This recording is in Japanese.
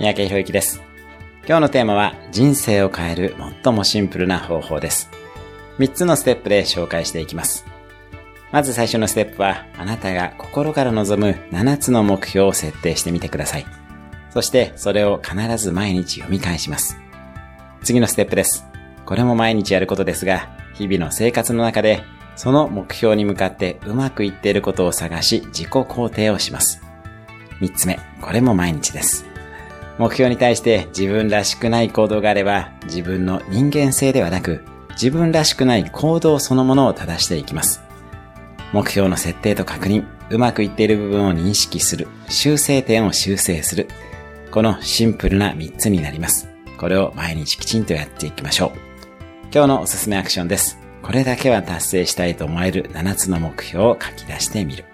三宅博之です。今日のテーマは人生を変える最もシンプルな方法です。3つのステップで紹介していきます。まず最初のステップは、あなたが心から望む7つの目標を設定してみてください。そしてそれを必ず毎日読み返します。次のステップです。これも毎日やることですが、日々の生活の中でその目標に向かってうまくいっていることを探し自己肯定をします。3つ目、これも毎日です。目標に対して自分らしくない行動があれば、自分の人間性ではなく、自分らしくない行動そのものを正していきます。目標の設定と確認、うまくいっている部分を認識する、修正点を修正する。このシンプルな3つになります。これを毎日きちんとやっていきましょう。今日のおすすめアクションです。これだけは達成したいと思える7つの目標を書き出してみる。